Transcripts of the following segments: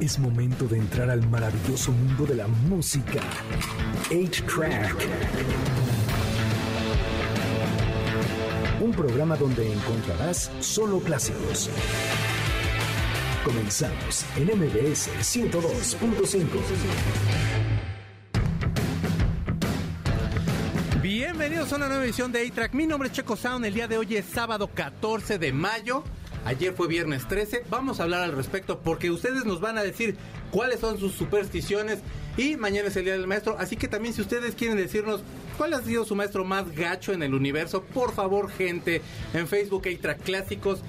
Es momento de entrar al maravilloso mundo de la música. 8-Track. Un programa donde encontrarás solo clásicos. Comenzamos en MBS 102.5. Bienvenidos a una nueva edición de A-Track. Mi nombre es Checo Sound. El día de hoy es sábado 14 de mayo. Ayer fue viernes 13. Vamos a hablar al respecto porque ustedes nos van a decir cuáles son sus supersticiones. Y mañana es el día del maestro. Así que también, si ustedes quieren decirnos cuál ha sido su maestro más gacho en el universo, por favor, gente, en Facebook A-Track Clásicos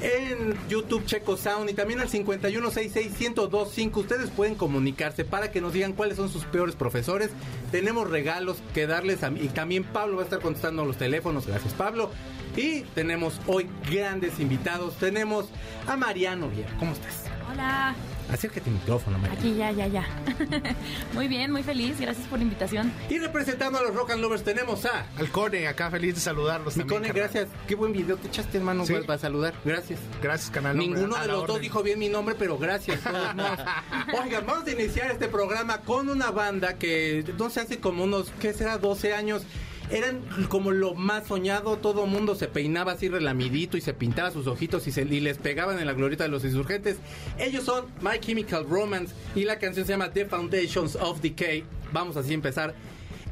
en YouTube Checo Sound y también al 51661025 ustedes pueden comunicarse para que nos digan cuáles son sus peores profesores. Tenemos regalos que darles a y también Pablo va a estar contestando los teléfonos. Gracias Pablo. Y tenemos hoy grandes invitados. Tenemos a Mariano Viera. ¿Cómo estás? Hola. Acércate al micrófono, Mariano. Aquí ya, ya, ya. muy bien, muy feliz. Gracias por la invitación. Y representando a los Rock and Lovers tenemos a... Al Cone, acá feliz de saludarlos. Mi también, Cone, carnal. gracias. Qué buen video te echaste, hermano, Sí. para saludar. Gracias. Gracias, canal. hombre, Ninguno a de la los dos orden. dijo bien mi nombre, pero gracias. de todos modos. Oigan, vamos a iniciar este programa con una banda que no sé, hace como unos, ¿qué será? 12 años. Eran como lo más soñado, todo mundo se peinaba así relamidito y se pintaba sus ojitos y, se, y les pegaban en la glorieta de los insurgentes. Ellos son My Chemical Romance y la canción se llama The Foundations of Decay. Vamos así a empezar.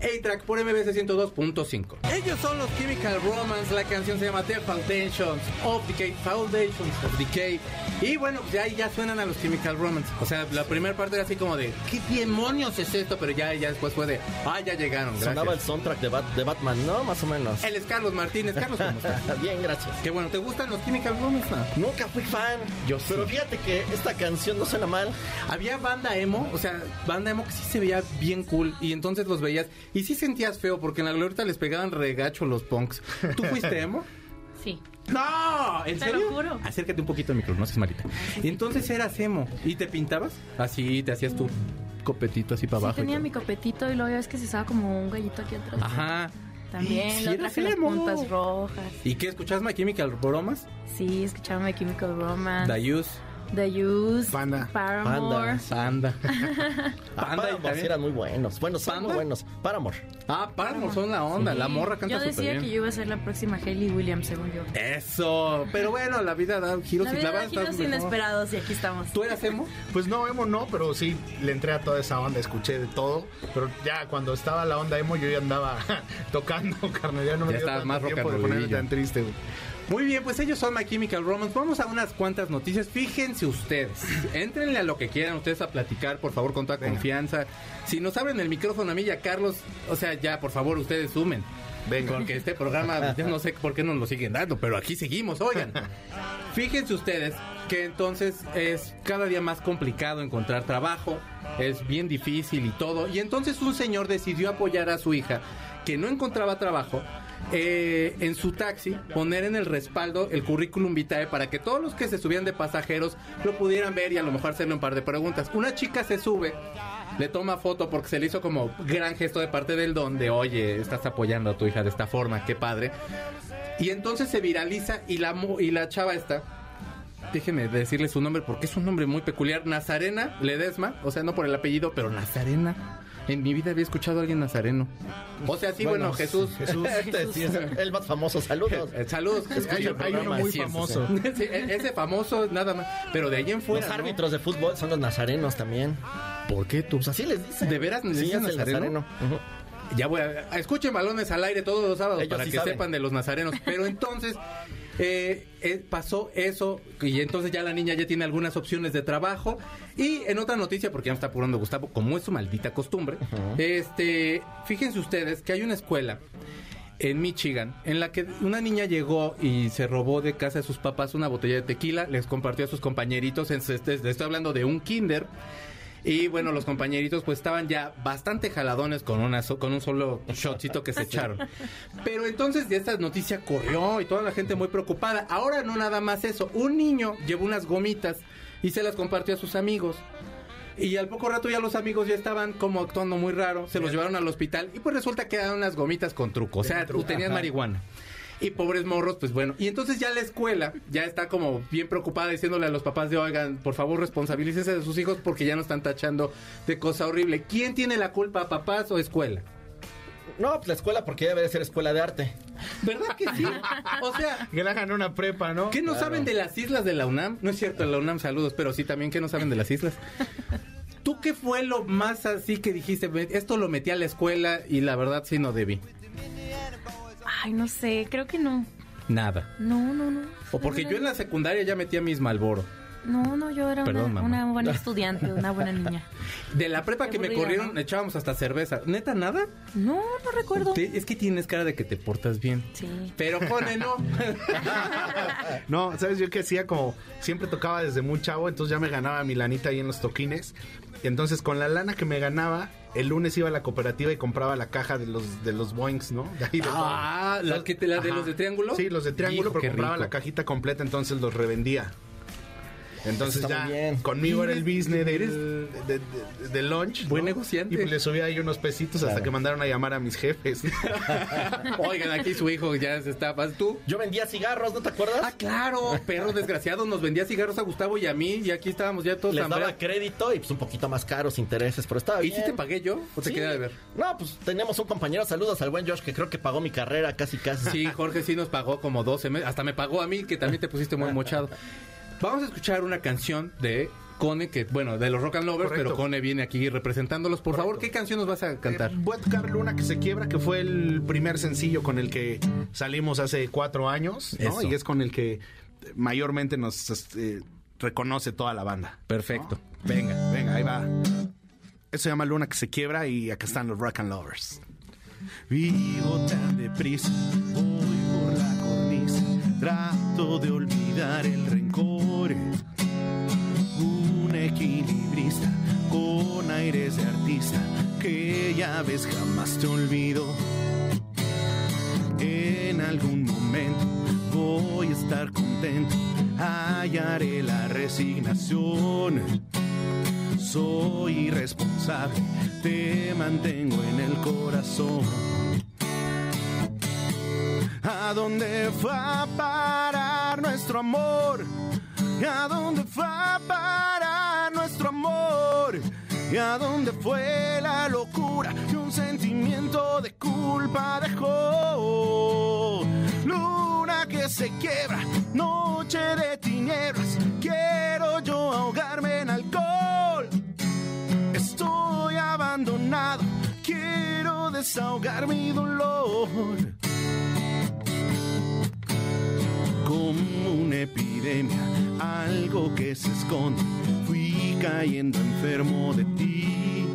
A-Track por MBC 102.5. Ellos son los Chemical Romance, la canción se llama The Foundations of Decay, Foundations of Decay. Y bueno, ya ahí ya suenan a los Chemical Romance. O sea, la primera parte era así como de, ¿qué demonios es esto? Pero ya, ya después fue de, ah, ya llegaron. Gracias. Sonaba el soundtrack de, Bat- de Batman, ¿no? Más o menos. Él es Carlos Martínez. Carlos, ¿cómo estás? Bien, gracias. Qué bueno, ¿te gustan los Chemical Romance? no? Nunca fui fan. Yo sí. Pero fíjate que esta canción no suena mal. Había banda emo, o sea, banda emo que sí se veía bien cool y entonces los veías y sí sentías feo porque en la glorieta les pegaban regacho los punks. ¿Tú fuiste emo? Sí. No, ¿en Te serio? lo juro. Acércate un poquito al micro, no seas malita. Y entonces eras emo y te pintabas así, te hacías tu copetito así para Sí, abajo. tenía mi copetito y luego ya ves que se usaba como un gallito aquí atrás. Ajá. También, Sí, lo eras traje las puntas rojas. ¿Y qué escuchabas My Chemical Bromas? Sí, escuchaba My Chemical. The Use, The Use. Panda. Paramore. Panda. Panda y también- eran muy buenos. Bueno, son ¿Panda? muy buenos. Paramore. Ah, Paramore son la onda, la morra canta Yo decía bien. que yo iba a ser la próxima Hayley Williams, según yo. Eso, pero bueno, la vida da giros La y vida la da giros inesperados y aquí estamos. ¿Tú eras emo? Pues no, emo no, pero sí le entré a toda esa onda, escuché de todo. Pero ya cuando estaba la onda emo, yo ya andaba tocando, carnal. Ya no me Ya dio más tiempo de ponerme tan triste, güey. Muy bien, pues ellos son My Chemical Romance. Vamos a unas cuantas noticias. Fíjense ustedes. Éntrenle a lo que quieran ustedes a platicar, por favor, con toda Venga. confianza. Si nos abren el micrófono a mí y a Carlos, o sea, ya, por favor, ustedes sumen. Venga. Porque este programa, ya no sé por qué nos lo siguen dando, pero aquí seguimos, oigan. Fíjense ustedes que entonces es cada día más complicado encontrar trabajo, es bien difícil y todo. Y entonces un señor decidió apoyar a su hija que no encontraba trabajo. Eh, en su taxi, poner en el respaldo el currículum vitae para que todos los que se subían de pasajeros lo pudieran ver y a lo mejor hacerle un par de preguntas. Una chica se sube, le toma foto porque se le hizo como gran gesto de parte del don de, oye, estás apoyando a tu hija de esta forma, qué padre. Y entonces se viraliza y la, y la chava esta, déjeme decirle su nombre porque es un nombre muy peculiar, Nazarena Ledesma, o sea, no por el apellido, pero Nazarena. En mi vida había escuchado a alguien nazareno. O sea, sí, bueno, Jesús. Jesús. Este sí es el más famoso. Saludos. Eh, Saludos. Escucha Hay, el hay uno programa, muy sí, famoso. Sí, e- ese famoso, nada más. Pero de ahí en fuera. Los ¿no? árbitros de fútbol son los nazarenos también. ¿Por qué tú? Pues así les dicen. ¿De veras les sí, dicen el nazareno? Ujú. Ya voy a, a- escuchen balones al aire todos los sábados Ellos para sí que saben. sepan de los nazarenos. Pero entonces eh, eh, pasó eso y entonces ya la niña ya tiene algunas opciones de trabajo. Y en otra noticia, porque ya me está apurando Gustavo, como es su maldita costumbre, este, fíjense ustedes que hay una escuela en Michigan, en la que una niña llegó y se robó de casa de sus papás una botella de tequila, les compartió a sus compañeritos, en, este, estoy hablando de un kinder, y bueno, los compañeritos pues estaban ya bastante jaladones con, una so- con un solo shotcito que se echaron. Pero entonces ya esta noticia corrió y toda la gente muy preocupada. Ahora no nada más eso, un niño llevó unas gomitas y se las compartió a sus amigos. Y al poco rato ya los amigos ya estaban como actuando muy raro, se los llevaron al hospital y pues resulta que eran unas gomitas con truco, o sea, tenías marihuana. Y pobres morros, pues bueno. Y entonces ya la escuela ya está como bien preocupada diciéndole a los papás de, oigan, por favor responsabilícense de sus hijos porque ya no están tachando de cosa horrible. ¿Quién tiene la culpa, papás o escuela? No, pues la escuela, porque debe de ser escuela de arte. ¿Verdad que sí? O sea, Que le hagan una prepa, ¿no? ¿qué no saben de las islas de la UNAM? No es cierto, la UNAM saludos, pero sí también que no saben de las islas. ¿Tú qué fue lo más así que dijiste? "Ve, Esto lo metí a la escuela y la verdad sí no debí. Ay, no sé, creo que no. Nada. No, no, no. O porque yo en la secundaria ya metía mis Malboro. No, no, yo era Perdón, una, buena estudiante, una buena niña. De la prepa Qué que me corrieron, ¿no? echábamos hasta cerveza. ¿Neta nada? No, no recuerdo. Te- es que tienes cara de que te portas bien. Sí. Pero Cone no. No, ¿sabes? Yo que hacía como siempre tocaba desde muy chavo, entonces ya me ganaba mi lanita ahí en los toquines. Y entonces con la lana que me ganaba, el lunes iba a la cooperativa y compraba la caja de los de los Boings, ¿no? De ahí de Ah, ¿las que te- las de los de triángulo? Sí, los de triángulo, Hijo, pero compraba rico. la cajita completa, entonces los revendía. Entonces ya bien. conmigo era el business de, de- del lunch. Buen ¿no? negociante. Y pues le subía ahí unos pesitos hasta que mandaron a llamar a mis jefes. Oigan, aquí su hijo ya se está. ¿Vas tú? Yo vendía cigarros, ¿no te acuerdas? Ah, claro, perro desgraciado, nos vendía cigarros a Gustavo y a mí, y aquí estábamos ya todos Les daba hambreados. crédito y pues un poquito más caros intereses, pero estaba ¿Y bien. si te pagué yo? ¿O te Sí. quedé de ver? No, pues teníamos un compañero, saludos al buen Josh, que creo que pagó mi carrera casi casi. Sí, Jorge sí nos pagó como 12 meses. Hasta me pagó a mí, que también te pusiste muy mochado. Vamos a escuchar una canción de Cone, que bueno, de los Rock and Lovers, Correcto. pero Cone viene aquí representándolos. Por favor, ¿qué canción nos vas a cantar? Eh, voy a tocar Luna que se quiebra, que fue el primer sencillo con el que salimos hace cuatro años, ¿no? Y es con el que mayormente nos este, reconoce toda la banda. Perfecto. Venga, venga, ahí va. Eso se llama Luna que se quiebra y acá están los Rock and Lovers. Vivo tan deprisa, voy por la cornisa, trato de olvidar el rencor. Un equilibrista con aires de artista que ya ves jamás te olvido. En algún momento voy a estar contento, hallaré la resignación. Soy irresponsable, te mantengo en el corazón. ¿A dónde va a parar nuestro amor? ¿A dónde va a parar nuestro amor? ¿Y a dónde fue la locura que un sentimiento de culpa dejó? Luna que se quiebra, noche de tinieblas, quiero yo ahogarme en alcohol. Estoy abandonado, quiero desahogar mi dolor. Como una epidemia, algo que se esconde, fui cayendo enfermo de ti.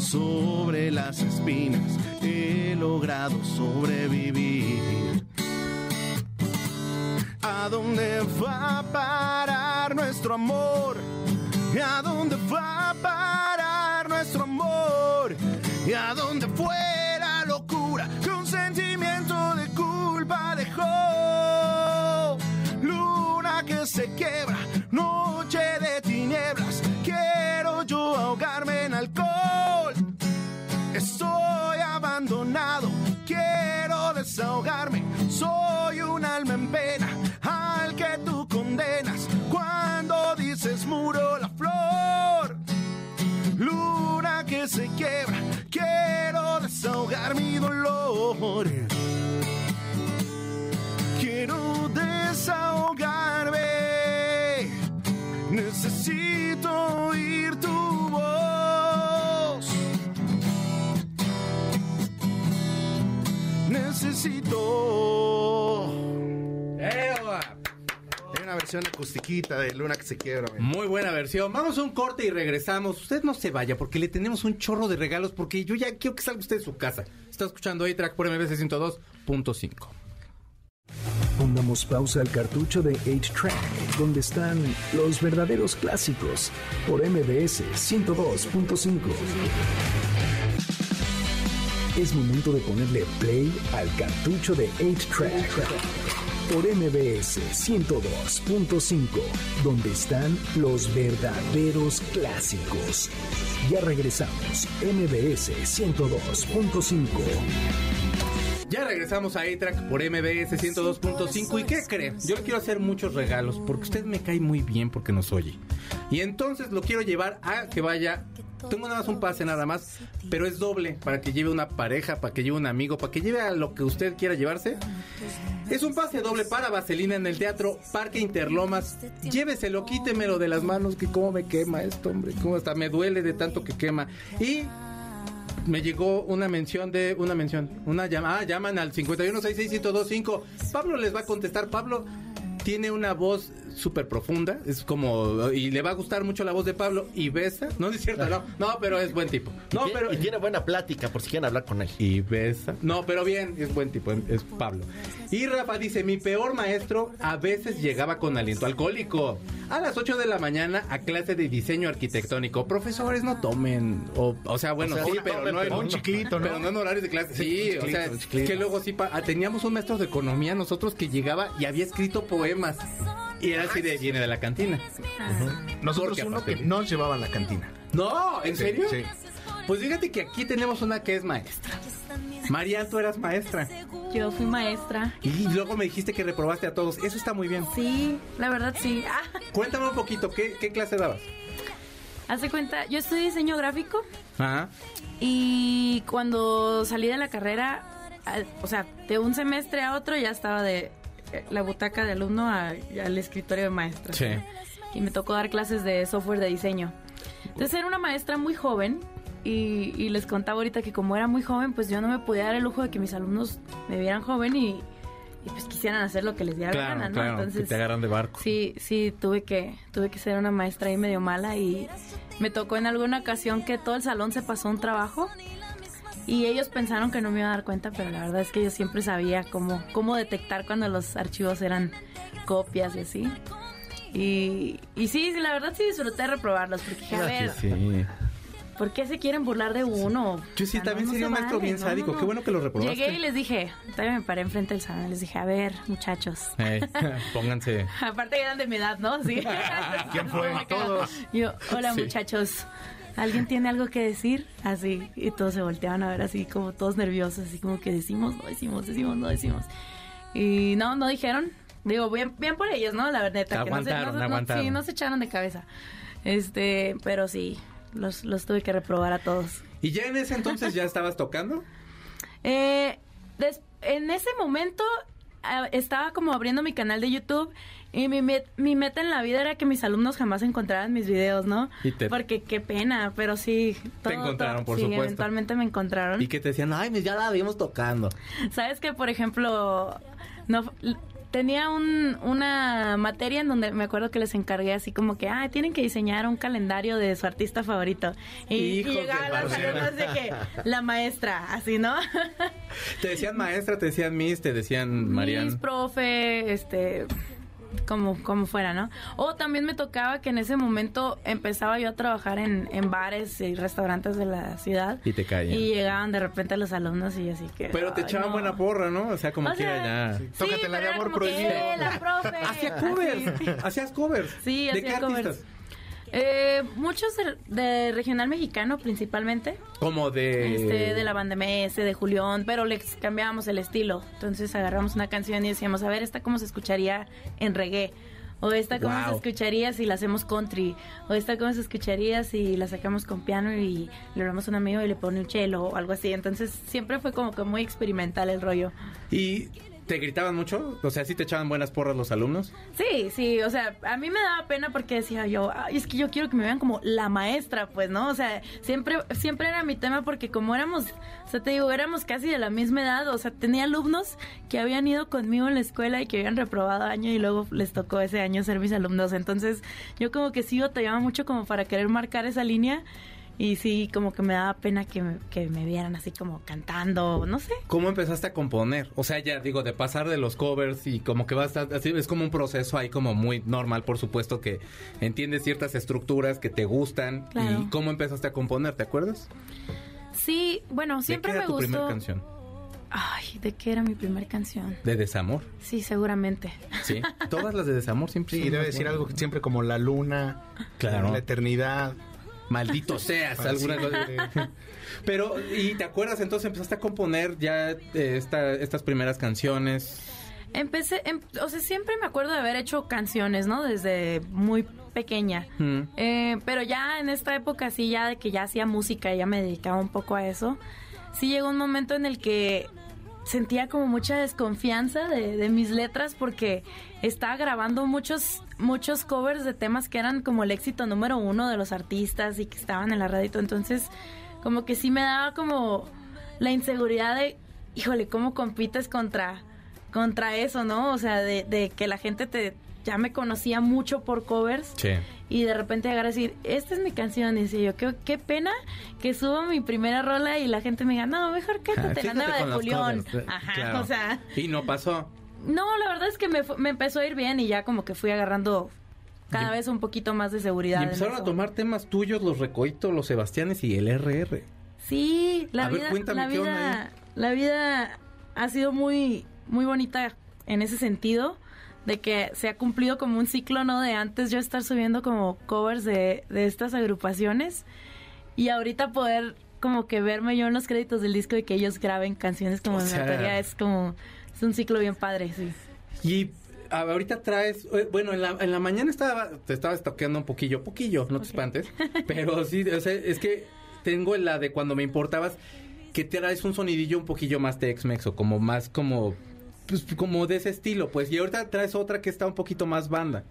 Sobre las espinas he logrado sobrevivir. ¿A dónde va a parar nuestro amor? ¿Y a dónde va a parar nuestro amor? ¿Y a dónde fue la locura que un sentimiento se quiebra, quiero desahogar mi dolor. Quiero desahogarme, necesito oír tu voz. Necesito. Versión acustiquita de Luna que se quiebra. Muy buena versión. Vamos a un corte y regresamos. Usted no se vaya porque le tenemos un chorro de regalos porque yo ya quiero que salga usted de su casa. Está escuchando A-Track por MBC 102.5. Pongamos pausa al cartucho de 8-Track, donde están los verdaderos clásicos, por MBS 102.5. Es momento de ponerle play al cartucho de 8-Track, por MBS 102.5, donde están los verdaderos clásicos. Ya regresamos, MBS 102.5. Ya regresamos a A-Track por MBS 102.5 y ¿qué cree? Yo le quiero hacer muchos regalos porque usted me cae muy bien porque nos oye. Y entonces lo quiero llevar a que vaya tengo nada más un pase nada más, pero es doble para que lleve una pareja, para que lleve un amigo, para que lleve a lo que usted quiera llevarse. Es un pase doble para Vaselina en el Teatro Parque Interlomas. Lléveselo, quítemelo de las manos, que cómo me quema esto, hombre. Cómo hasta me duele de tanto que quema. Y me llegó una mención de una mención, una llamada, ah, llaman al 5166125. Pablo les va a contestar. Pablo tiene una voz súper profunda, es como y le va a gustar mucho la voz de Pablo y besa, no es cierto, no, no, pero es buen tipo. No, y, pero y tiene buena plática por si quieren hablar con él. Y besa. No, pero bien, es buen tipo, es Pablo. Y Rafa dice, "Mi peor maestro a veces llegaba con aliento alcohólico. A las 8 de la mañana a clase de diseño arquitectónico. Profesores no tomen o, o sea, bueno, sí, pero no un chiclito, ¿no? Pero no en horarios de clase. Sí, o sea, que luego sí ah, teníamos un maestro de economía nosotros que llegaba y había escrito poemas. Y era así de, viene de la cantina. Nosotros uno que nos llevaba a la cantina. No, ¿en serio? Sí. Pues fíjate que aquí tenemos una que es maestra. María, tú eras maestra. Yo fui maestra. Y luego me dijiste que reprobaste a todos. Eso está muy bien. Sí, la verdad sí. Ah, Cuéntame un poquito, ¿qué, qué clase dabas? hace cuenta, yo estudié diseño gráfico Ajá. y cuando salí de la carrera, o sea, de un semestre a otro ya estaba de eh, la butaca de alumno a- al escritorio de maestra. Sí. Y me tocó dar clases de software de diseño. Entonces era una maestra muy joven y, y les contaba ahorita que como era muy joven, pues yo no me podía dar el lujo de que mis alumnos me vieran joven y, y, pues quisieran hacer lo que les diera la gana, ¿no? claro, que Entonces, te agarran de barco. Sí, sí, tuve que, tuve que ser una maestra ahí medio mala y me tocó en alguna ocasión que todo el salón se pasó un trabajo y ellos pensaron que no me iba a dar cuenta, pero la verdad es que yo siempre sabía cómo, cómo detectar cuando los archivos eran copias y así. Y, y sí, sí, la verdad sí disfruté reprobarlos, porque dije, a ver, Sí. ¿Por qué se quieren burlar de uno? Yo sí, O sea, también no, no sería se un maestro vale, bien sádico. no. Qué bueno que lo reprobaste. Llegué y les dije, todavía me paré enfrente del salón, les dije, a ver, muchachos. Pónganse. Aparte eran de mi edad, ¿no? Sí. ¿Quién fue? Todos. Yo, hola Sí. muchachos. ¿Alguien tiene algo que decir? Así, y todos se volteaban a ver así como todos nerviosos, así como que decimos, no decimos, decimos, no decimos. Y no, no dijeron. Digo, bien, bien por ellos, ¿no? La verdad, que no se- no, no- sí, no se echaron de cabeza. Este, pero sí, los, los tuve que reprobar a todos. ¿Y ya en ese entonces ya estabas tocando? Eh, des- en ese momento ah, estaba como abriendo mi canal de YouTube y mi, met- mi meta en la vida era que mis alumnos jamás encontraran mis videos, ¿no? Y te- Porque qué pena, pero sí. todo- encontraron, todo- por sí, supuesto. eventualmente me encontraron. Y que te decían, ay, pues ya la vimos tocando. Sabes que, por ejemplo, no tenía un, una materia en donde me acuerdo que les encargué así como que, ah, tienen que diseñar un calendario de su artista favorito. Y, y llegaban las alumnas de que, la maestra, así, ¿no? Te decían maestra, te decían miss, te decían Marian. Mis profe, este, como, como fuera, ¿no? O también me tocaba que en ese momento empezaba yo a trabajar en, en bares y restaurantes de la ciudad. Y te caían. Y llegaban de repente los alumnos y así que... Pero te echaban no. buena porra, ¿no? O sea, como O quiera sea, ya. Sí, Tócate la de amor que, prohibido. "Eh. Hacía covers. Hacías covers. Sí, ¿De hacía qué covers. Eh, muchos de, de regional mexicano principalmente. Como de. Este, de la banda MS, de Julián, pero les cambiábamos el estilo. Entonces agarramos una canción y decíamos, a ver, esta cómo se escucharía en reggae. O esta cómo Wow. se escucharía si la hacemos country. O esta cómo se escucharía si la sacamos con piano y le hablamos a un amigo y le pone un chelo o algo así. Entonces siempre fue como que muy experimental el rollo. ¿Y te gritaban mucho? O sea, ¿sí te echaban buenas porras los alumnos? Sí, sí, o sea, a mí me daba pena porque decía yo, "Ay, es que yo quiero que me vean como la maestra, pues, ¿no? O sea, siempre, siempre era mi tema porque como éramos, o sea, te digo, éramos casi de la misma edad, o sea, tenía alumnos que habían ido conmigo en la escuela y que habían reprobado año y luego les tocó ese año ser mis alumnos, entonces yo como que sí batallaba mucho como para querer marcar esa línea y sí, como que me daba pena que me, que me vieran así como cantando, no sé. ¿Cómo empezaste a componer? O sea, ya digo, de pasar de los covers y como que vas a, así, es como un proceso ahí como muy normal, por supuesto, que entiendes ciertas estructuras que te gustan. Claro. ¿Y cómo empezaste a componer? ¿Te acuerdas? Sí, bueno, ¿De siempre qué era me tu gustó. primera canción? Ay, ¿de qué era mi primera canción? ¿De desamor? Sí, seguramente. Sí. Todas las de desamor siempre Sí, son debe decir buenas. algo siempre como la luna, Claro. la eternidad. Maldito seas, algunas Pero, ¿y te acuerdas entonces empezaste a componer ya eh, esta- estas primeras canciones? Empecé, em- o sea, siempre me acuerdo de haber hecho canciones, ¿no? Desde muy pequeña. Mm. Eh, pero ya en esta época, sí, ya de que ya hacía música, ya me dedicaba un poco a eso. Sí llegó un momento en el que sentía como mucha desconfianza de, mis letras porque estaba grabando muchos muchos covers de temas que eran como el éxito número uno de los artistas y que estaban en la radio entonces como que sí me daba como la inseguridad de híjole cómo compites contra contra eso no o sea de, de que la gente te ya me conocía mucho por covers Sí. y de repente llegar a decir, esta es mi canción, y decía yo, qué, qué pena que subo mi primera rola y la gente me diga, no, mejor cántate la nueva de Julián. Ajá, o sea, Y no pasó. no, la verdad es que me, me empezó a ir bien y ya como que fui agarrando cada Y- vez un poquito más de seguridad. Y empezaron a tomar temas tuyos, los Recoitos, los Sebastianes y el RR. Sí, la A ver, vida, cuéntame, la ¿qué onda vida, la vida ha sido muy, muy bonita en ese sentido, de que se ha cumplido como un ciclo, ¿no? De antes yo estar subiendo como covers de, de estas agrupaciones y ahorita poder como que verme yo en los créditos del disco y que ellos graben canciones como O en sea- es como, es un ciclo bien padre, sí. Y ahorita traes, eh, bueno, en la, en la mañana estaba, te estaba toqueando un poquillo, poquillo, no te espantes, pero sí, o sea, es que tengo la de cuando me importabas, que traes un sonidillo un poquillo más Tex-Mex o como más como, pues, como de ese estilo, pues, y ahorita traes otra que está un poquito más banda,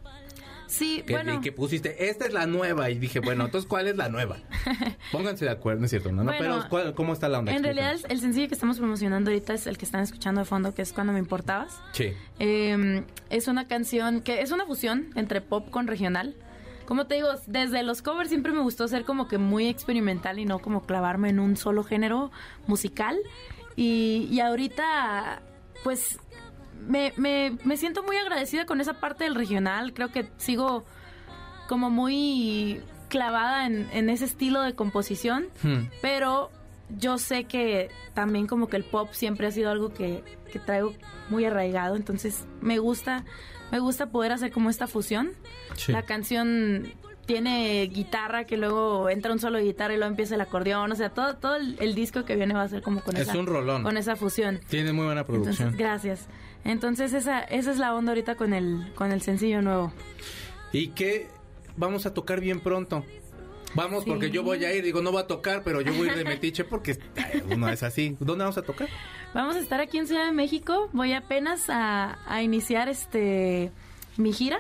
Sí, que, bueno. que pusiste, esta es la nueva, y dije, bueno, entonces, ¿cuál es la nueva? Pónganse de acuerdo, no es cierto, ¿no? no pero, ¿cuál- ¿cómo está la onda? En realidad el, el sencillo que estamos promocionando ahorita es el que están escuchando de fondo, que es Cuando me importabas. Sí. Eh, es una canción que es una fusión entre pop con regional. Como te digo, desde los covers siempre me gustó ser como que muy experimental y no como clavarme en un solo género musical. Y, y ahorita, pues, me, me, me siento muy agradecida con esa parte del regional. Creo que sigo como muy clavada en, en ese estilo de composición. Hmm. Pero yo sé que también como que el pop siempre ha sido algo que, que traigo muy arraigado, entonces me gusta, me gusta poder hacer como esta fusión. Sí. La canción tiene guitarra que luego entra un solo de guitarra y luego empieza el acordeón, o sea, todo, todo el, el disco que viene va a ser como con Es esa un rolón. con esa fusión. Tiene muy buena producción. Entonces, gracias. Entonces esa, esa es la onda ahorita con el, con el sencillo nuevo. Y que vamos a tocar bien pronto. Vamos, Sí. porque yo voy a ir, digo, no voy a tocar, pero yo voy a ir de metiche porque uno es así. ¿Dónde vamos a tocar? Vamos a estar aquí en Ciudad de México. Voy apenas a, a iniciar este mi gira.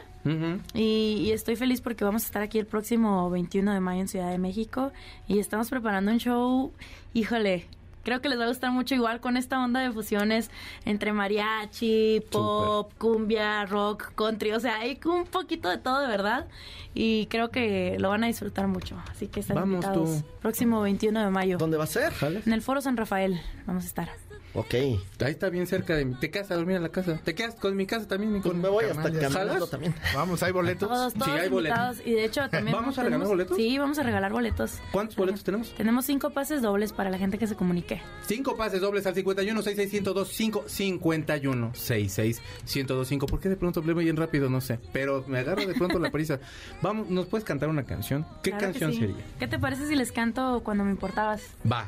Y, y estoy feliz porque vamos a estar aquí el próximo 21 de mayo en Ciudad de México y estamos preparando un show, híjole, creo que les va a gustar mucho igual con esta onda de fusiones entre mariachi, pop, cumbia, rock, country, o sea, hay un poquito de todo de verdad y creo que lo van a disfrutar mucho, así que están Vamos, invitados. tú. Próximo 21 de mayo. ¿Dónde va a ser? En el Foro San Rafael vamos a estar. Ok. Ahí está bien cerca de mi... Te quedas a dormir en la casa. Te quedas con mi casa también, mi Pues con me voy hasta caminando también. Vamos, hay boletos. Todos, todos Sí, hay boletos. y de hecho también ¿Vamos a regalar tenemos- boletos? Sí, vamos a regalar boletos. ¿Cuántos boletos tenemos? Tenemos cinco pases dobles para la gente que se comunique. Cinco pases dobles al 51 66 102 5 51 66 102 5. ¿Por qué de pronto hablé bien rápido? No sé. Pero me agarro de pronto la prisa. Vamos, ¿nos puedes cantar una canción? ¿Qué Claro canción sí. sería? ¿Qué te parece si les canto cuando me importabas? Va.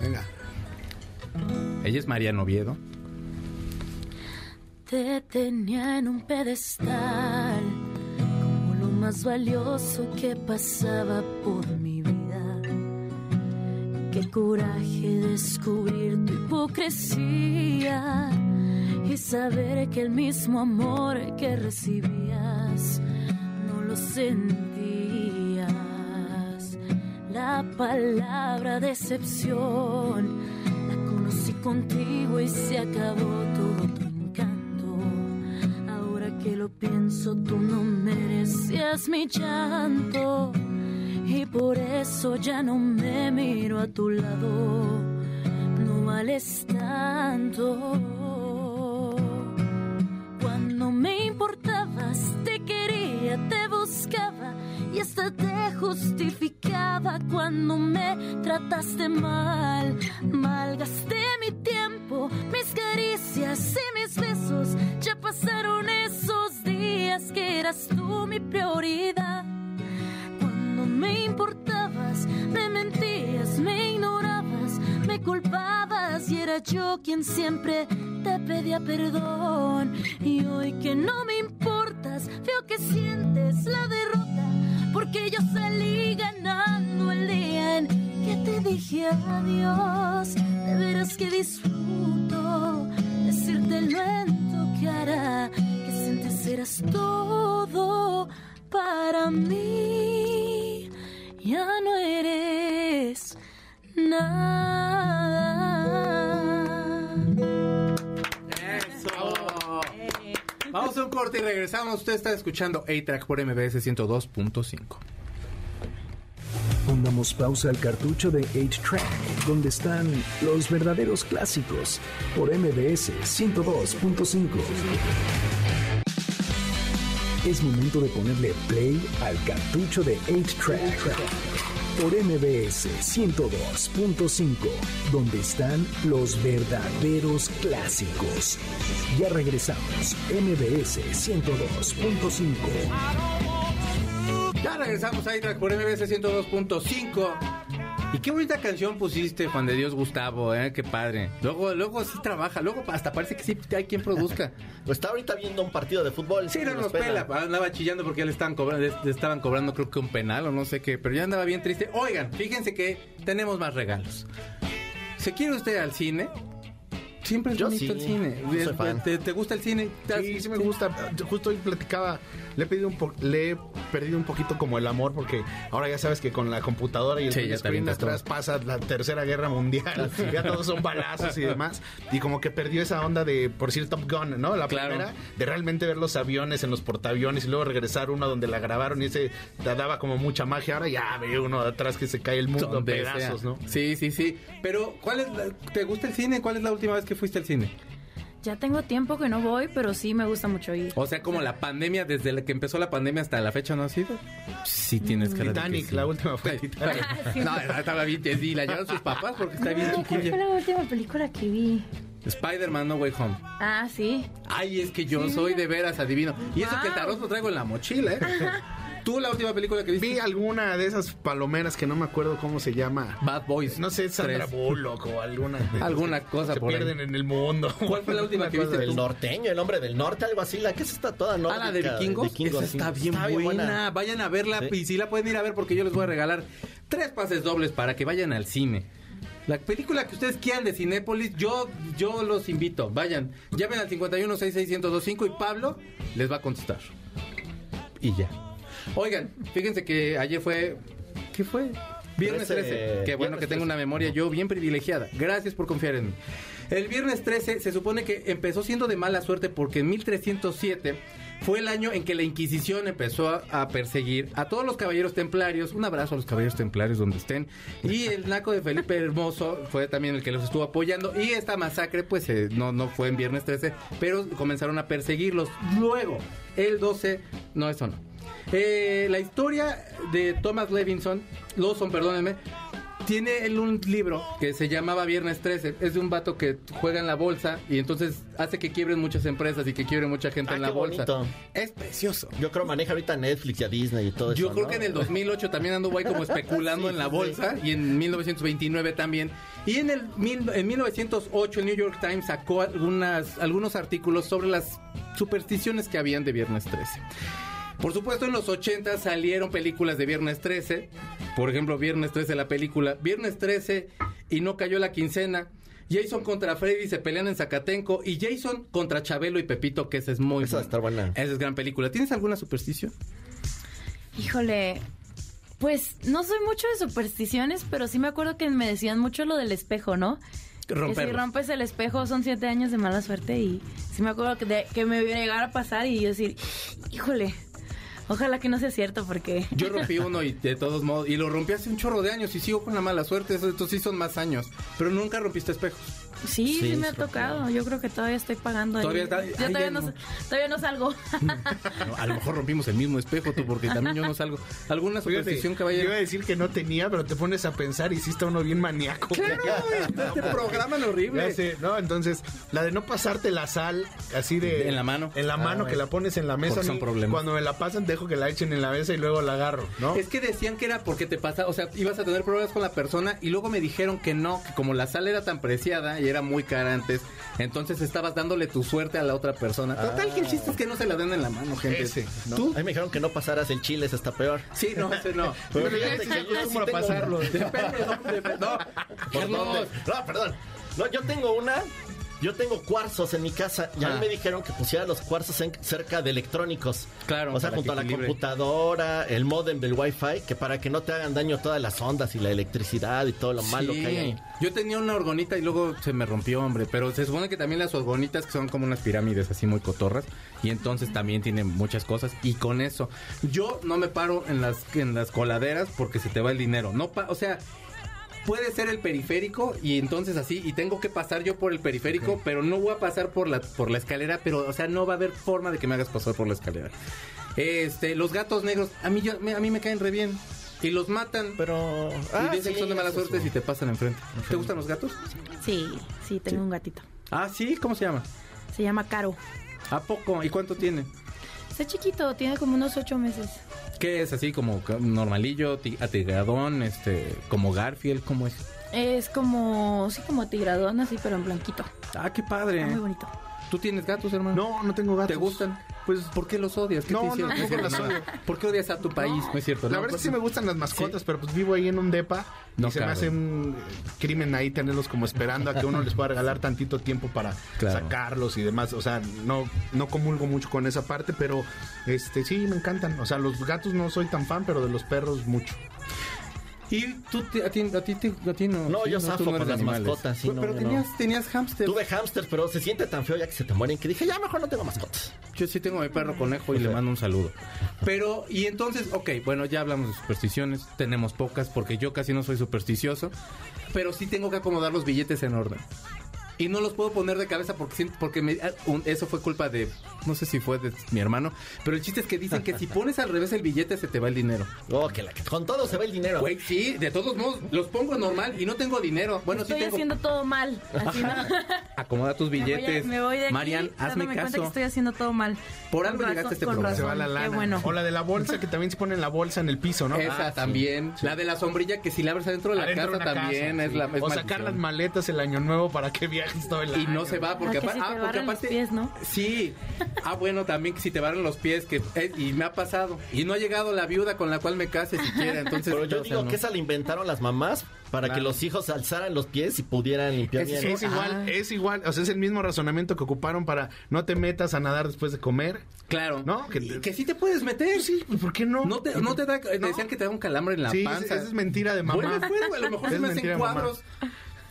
Venga. Ella es Mariano Oviedo. Te tenía en un pedestal como lo más valioso que pasaba por mi vida. Qué coraje descubrir tu hipocresía y saber que el mismo amor que recibías no lo sentías. La palabra decepción contigo y se acabó todo tu encanto. Ahora que lo pienso, tú no merecías mi llanto. Y por eso ya no me miro a tu lado. No vales tanto. Cuando me importabas, te quería, te buscaba y hasta te justificaba cuando me trataste mal. Malgasté mi tiempo, mis caricias y mis besos. Ya pasaron esos días que eras tú mi prioridad. Cuando me importabas, me mentías, me ignorabas, me culpabas y era yo quien siempre te pedía perdón. Y hoy que no me importas, veo que sientes la derrota porque yo salí ganando el día en que te dije adiós. De veras que disfruto decirte lo en que hará que sientes serás todo para mí. Ya no eres nada. Eso. Vamos a un corte y regresamos. Usted está escuchando A-Track por MBS 102.5. Pongamos pausa al cartucho de 8-Track, donde están los verdaderos clásicos, por MBS 102.5. Es momento de ponerle play al cartucho de 8-Track por MBS 102.5, donde están los verdaderos clásicos. Ya regresamos, MBS 102.5. Ya regresamos a por MBS 102.5. Y qué bonita canción pusiste, Juan de Dios Gustavo, ¿eh? Qué padre. Luego, luego sí trabaja, luego hasta parece que sí hay quien produzca. Pues está ahorita viendo un partido de fútbol. Sí, no nos pela. Andaba chillando porque ya le estaban cobrando, le estaban cobrando creo que un penal o no sé qué, pero ya andaba bien triste. Oigan, fíjense que tenemos más regalos. ¿Se quiere usted al cine? Siempre es Yo bonito sí, el cine. yo soy fan. ¿Te, te gusta el cine? Sí, sí me gusta. Justo hoy platicaba, le he, pedido un po- le he perdido un poquito como el amor porque ahora ya sabes que con la computadora y el Sí, green ya te screen avientas atrás pasa la tercera guerra mundial, ya todos son balazos y demás y como que perdió esa onda de por decir Top Gun, ¿no? La Claro. primera de realmente ver los aviones en los portaaviones y luego regresar uno donde la grabaron y ese te daba como mucha magia. Ahora ya ve uno de atrás que se cae el mundo en Donde pedazos, sea. ¿no? Sí, sí, sí. Pero, ¿cuál es la- ¿te gusta el cine? ¿Cuál es la última vez que fuiste al cine? Ya tengo tiempo que no voy, pero sí me gusta mucho ir. O sea, como la pandemia, desde la que empezó la pandemia hasta la fecha, ¿no ha sido? Sí, tienes cara de que Titanic, sí. la última fue Titanic. No, estaba bien, sí, la llevaron sus papás porque está bien ¿Cuál fue chiquilla. la última película que vi? Spider-Man No Way Home. Ah, sí. Ay, es que yo soy de veras adivino. Y eso que el tarot lo traigo en la mochila, ¿eh? Tú la última película que viste. Vi alguna de esas palomeras que no me acuerdo cómo se llama. Bad Boys. No sé, Sandra Tres. Bullock o alguna. de- Alguna cosa Se por ahí. pierden en el mundo. ¿Cuál fue la última que viste El tú? norteño, el hombre del norte, algo así. La que es esta toda Ah, nórdica. la de vikingos. vikingos, Esa está bien buena. Vayan a verla Sí. y si la pueden ir a ver porque yo les voy a regalar tres pases dobles para que vayan al cine. La película que ustedes quieran de Cinépolis, yo, yo los invito. Vayan, llamen al 51661025 y Pablo les va a contestar. Y ya. Oigan, fíjense que ayer fue... ¿Qué fue? Viernes 13, 13. Qué bueno que tengo 13. una memoria yo bien privilegiada. Gracias por confiar en mí. El viernes 13 se supone que empezó siendo de mala suerte porque en 1307 fue el año en que la Inquisición empezó a, a perseguir a todos los caballeros templarios. Un abrazo a los caballeros templarios donde estén. Y el naco de Felipe Hermoso fue también el que los estuvo apoyando. Y esta masacre, pues eh, no, no fue en viernes 13, pero comenzaron a perseguirlos. Luego, el 12, no, eso no. Eh, la historia de Thomas Levinson, Lawson, perdónenme, tiene él un libro que se llamaba Viernes 13. Es de un vato que juega en la bolsa y entonces hace que quiebren muchas empresas y que quiebren mucha gente Ah, en la qué bolsa. bonito. Es precioso. Yo creo maneja ahorita Netflix y a Disney y todo Yo eso. creo ¿no? que en el 2008 también anduvo ahí como especulando Sí, en la sí, bolsa y en 1929 también. Y en el en 1908 el New York Times sacó algunas algunos artículos sobre las supersticiones que habían de Viernes 13. Por supuesto, en los 80 salieron películas de Viernes 13. Por ejemplo, Viernes 13, la película Viernes 13 y no cayó la quincena. Jason contra Freddy se pelean en Zacatenco. Y Jason contra Chabelo y Pepito, que esa es muy Esa estar buena. Esa es gran película. ¿Tienes alguna superstición? Híjole, pues no soy mucho de supersticiones, pero sí me acuerdo que me decían mucho lo del espejo, ¿no? Que si rompes el espejo son siete años de mala suerte y sí me acuerdo que, de- que me iba a llegar a pasar y yo decir, híjole, ojalá que no sea cierto porque... Yo rompí uno y de todos modos, y lo rompí hace un chorro de años y sigo con la mala suerte, estos sí son más años, pero nunca rompiste espejos. Sí, sí, Sí, me ha tocado. Yo creo que todavía estoy pagando. Todavía está- Yo ay, todavía no, no. todavía no salgo. No, a lo mejor rompimos el mismo espejo tú, porque también yo no salgo. ¿Alguna superstición, yo iba a caballero? decir que no tenía, pero te pones a pensar y sí está uno bien maníaco. Este programa es Ya horrible. sé, ¿no? Entonces, la de no pasarte la sal así de... En la mano. En la mano, que la pones en la mesa. Son problemas. Cuando me la pasan, dejo que la echen en la mesa y luego la agarro, ¿no? Es que decían que era porque te pasa, o sea, ibas a tener problemas con la persona y luego me dijeron que no, que como la sal era tan preciada y era muy cara antes, entonces estabas dándole tu suerte a la otra persona. Total, que el chiste es que no se la den en la mano, gente. Ese, ¿no? ¿Tú? A mí me dijeron que no pasaras el chile, ese está peor. Sí, no, ese no. Pero fíjate que yo cómo pasarlo. Depende, no, depende- no. No, perdón. No, yo tengo una. Yo tengo cuarzos en mi casa y a mí Ah. me dijeron que pusiera los cuarzos en- cerca de electrónicos. Claro, O sea, junto a la equilibre. computadora, el modem del wifi, que para que no te hagan daño todas las ondas y la electricidad y todo lo malo que hay ahí. Yo tenía una orgonita y luego se me rompió, hombre. Pero se supone que también las orgonitas que son como unas pirámides así muy cotorras. Y entonces también tienen muchas cosas. Y con eso, yo no me paro en las, en las coladeras porque se te va el dinero. No pa- o sea, puede ser el periférico y entonces así. Y tengo que pasar yo por el periférico, pero no voy a pasar por la, por la escalera. Pero, o sea, no va a haber forma de que me hagas pasar por la escalera. Este, los gatos negros, a mí, yo, me- a mí me caen re bien. Y los matan. Pero. Y ah, dicen que son de mala suerte sí. si te pasan enfrente. ¿Te gustan los gatos? Sí, sí, tengo un gatito. Ah, sí, ¿cómo se llama? Se llama Caro. ¿A poco? ¿Y cuánto tiene? Está chiquito, tiene como unos ocho meses. ¿Qué es así como normalillo, ti- atigradón, este, como Garfield, cómo es? Es como, sí, como tigradón así, pero en blanquito. Ah, qué padre. Está muy bonito. ¿Tú tienes gatos, hermano? No, no tengo gatos. ¿Te gustan? Pues, ¿Por qué los odias? ¿Qué No, te no, hicieron? odio. ¿Por qué odias a tu país? No, es cierto. La ¿no? verdad es que sí Pues, me gustan las mascotas, pero pues vivo ahí en un depa y No se me hace un crimen ahí tenerlos como esperando a que uno les pueda regalar tantito tiempo para Claro. sacarlos y demás. O sea, no, no comulgo mucho con esa parte, pero este sí me encantan. O sea, los gatos no soy tan fan, pero de los perros mucho. ¿Y tú, te- a ti, a ti, a ti no? No, sí, yo tú zafo no con las animales. mascotas, sí, Pero, no, pero tenías, no. tenías hámster. Tuve hamsters, pero se siente tan feo ya que se te mueren que dije, ya mejor no tengo mascotas. Yo sí tengo a mi perro conejo y le mando un saludo. Pero, y entonces, ok, bueno, ya hablamos de supersticiones. Tenemos pocas porque yo casi no soy supersticioso. Pero sí tengo que acomodar los billetes en orden. Y no los puedo poner de cabeza porque, siento- porque me- ah, eso fue culpa de, no sé si fue de mi hermano. Pero el chiste es que dicen que si pones al revés el billete se te va el dinero. Oh, que la que con todo se ve el dinero. Güey, sí, de todos modos, los pongo normal y no tengo dinero. Bueno, estoy sí tengo. haciendo todo mal. Así no. Acomoda tus Me voy a- billetes. Me voy de aquí Marian, hazme dándome cuenta caso. que estoy haciendo todo mal. Por algo llegaste a este programa. Se va la lana. Qué bueno. O la de la bolsa, que también se pone la bolsa en el piso, ¿no? Esa Ah, también. La de la sombrilla que si la abres adentro de la Adentro casa también casa, es sí. la es O sacar maldición. las maletas el año nuevo para que viajes todo el año. y no se va porque, Ah, que apar- si te ah, porque aparte pies, ¿no? sí ah bueno también que si te barren los pies que eh, y me ha pasado y no ha llegado la viuda con la cual me case siquiera entonces Pero yo o sea, digo no. que esa la inventaron las mamás para que los hijos alzaran los pies y pudieran limpiar bien. sí ¿no? Es igual, Ah. es igual, o sea, es el mismo razonamiento que ocuparon para no te metas a nadar después de comer. claro ¿No? que, que sí te puedes meter Sí, pues ¿por qué no? no te, no te da No. decían que te da un calambre en la Sí, panza esa es mentira de mamá. bueno güey, a lo mejor se Es me hacen mamá.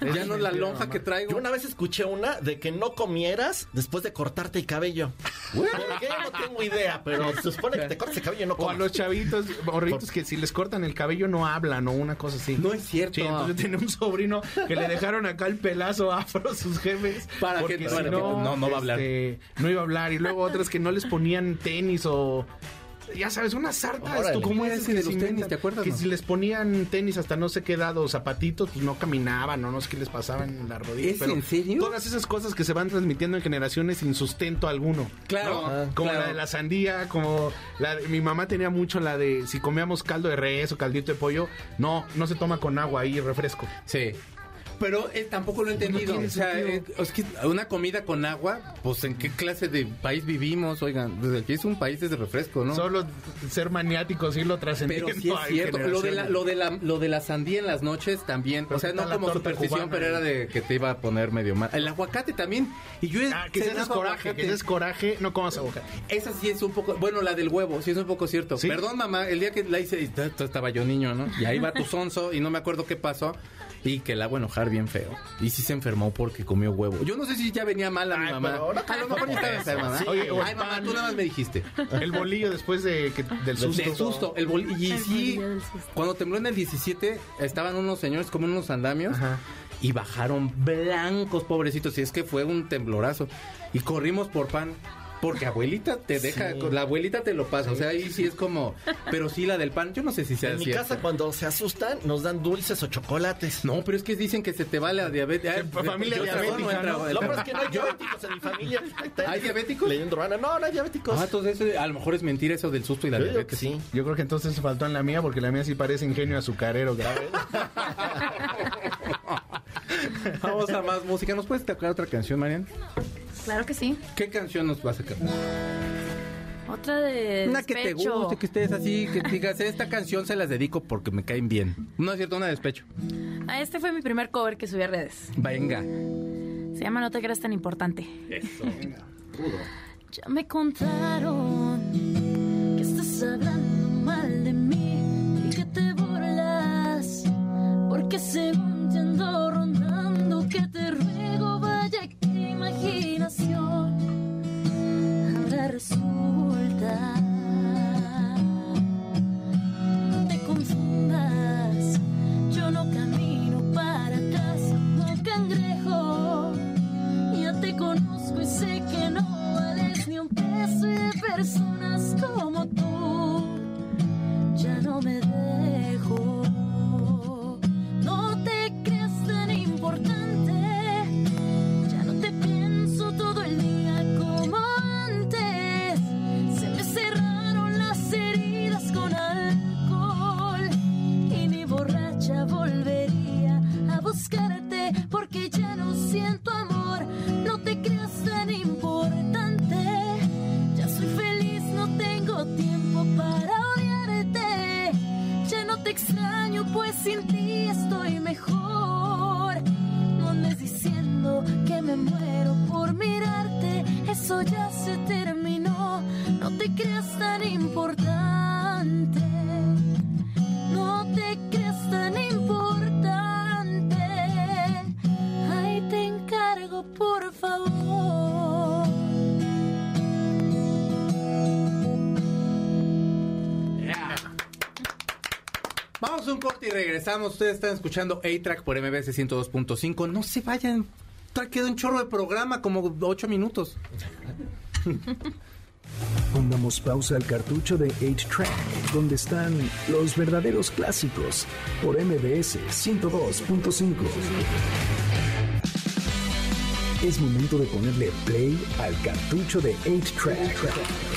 Ya no es la lonja que traigo Yo una vez escuché una de que no comieras después de cortarte el cabello. ¿Por qué? No tengo idea, pero se supone que te cortas el cabello y no O a los chavitos, morritos que si les cortan el cabello no hablan o una cosa así. no es cierto Sí, entonces yo tenía un sobrino que le dejaron acá el pelazo afro a sus jefes. Para porque que- si no, no- no va a hablar. este, no iba a hablar. Y luego otras que no les ponían tenis o. Ya sabes, una sarta Órale. estupideces ¿Cómo era ese que de los tenis? ¿Te acuerdas, Que no? si les ponían tenis hasta no sé qué dado, zapatitos, pues no caminaban o no sé qué les pasaba en la rodilla. ¿Es pero en serio? Todas esas cosas que se van transmitiendo en generaciones sin sustento alguno. Claro, ¿no? ah, como claro. la de la sandía, como la de- mi mamá tenía mucho la de si comíamos caldo de res o caldito de pollo, no, no se toma con agua ahí refresco. Sí. Pero eh, tampoco lo he entendido. o sea, eh, es que una comida con agua, pues en qué clase de país vivimos, oigan, desde aquí es un país de refresco, ¿no? Solo ser maniáticos y lo trascendiendo. pero sí es cierto, lo de, la, lo, de la, lo de la sandía en las noches también, Pero o sea, ¿qué no como superstición, cubana? pero era de que te iba a poner medio mal. El aguacate también, y yo he Ah, que cenado haces coraje, que haces coraje, no comas aguacate. Esa sí es un poco, bueno, la del huevo, sí es un poco cierto. ¿Sí? Perdón, mamá, el día que la hice, estaba yo niño, ¿no? Y ahí va tu sonso y no me acuerdo qué pasó. Y que la hago enojar bien feo. Y sí se enfermó porque comió huevo. Yo no sé si ya venía mal a mi Ay, mamá. pero ahora- A lo mejor ya estaba enferma, ¿verdad? Sí. Oye, o el Ay, mamá, pan. tú nada más me dijiste. El bolillo después de que, del susto. De susto. El bol- y El sí, bolillo del susto. cuando tembló en el 17, estaban unos señores como en unos andamios. Ajá. y bajaron blancos, pobrecitos. Y es que fue un temblorazo. Y corrimos por pan. Porque abuelita te deja, Sí. la abuelita te lo pasa, o sea, ahí sí es como, pero sí la del pan, yo no sé si sea En mi cierto. casa cuando se asustan nos dan dulces o chocolates. No, pero es que dicen que se te va la diabetes. Ay, familia diabética, no que no hay diabéticos en mi familia. ¿Hay diabéticos? Leyendo Urbana. No, no hay diabéticos. Ah, entonces a lo mejor es mentira eso del susto y la Yo digo que diabetes. sí. Yo creo que entonces faltó en la mía porque la mía sí parece ingenio azucarero. ¿sabes? Vamos a más música. ¿Nos puedes tocar otra canción, Marian? Claro que sí. ¿Qué canción nos vas a cantar? Otra de Una que te guste, que estés así, que digas, esta canción se las dedico porque me caen bien. No es cierto, una de despecho. Ah, este fue mi primer cover que subí a redes. Venga. Se llama No te creas tan importante. Ya me contaron que estás hablando mal de mí y que te burlas porque según te ando rondando que te ruego vaya qué imaginación sé que no vales ni un peso de personas como tú ya no me dejo. Regresamos. Ustedes están escuchando A-Track por MBS 102.5. No se vayan. Queda un chorro de programa, como 8 minutos. Pongamos pausa al cartucho de 8-Track, donde están los verdaderos clásicos, por MBS 102.5. Es momento de ponerle play al cartucho de 8-Track,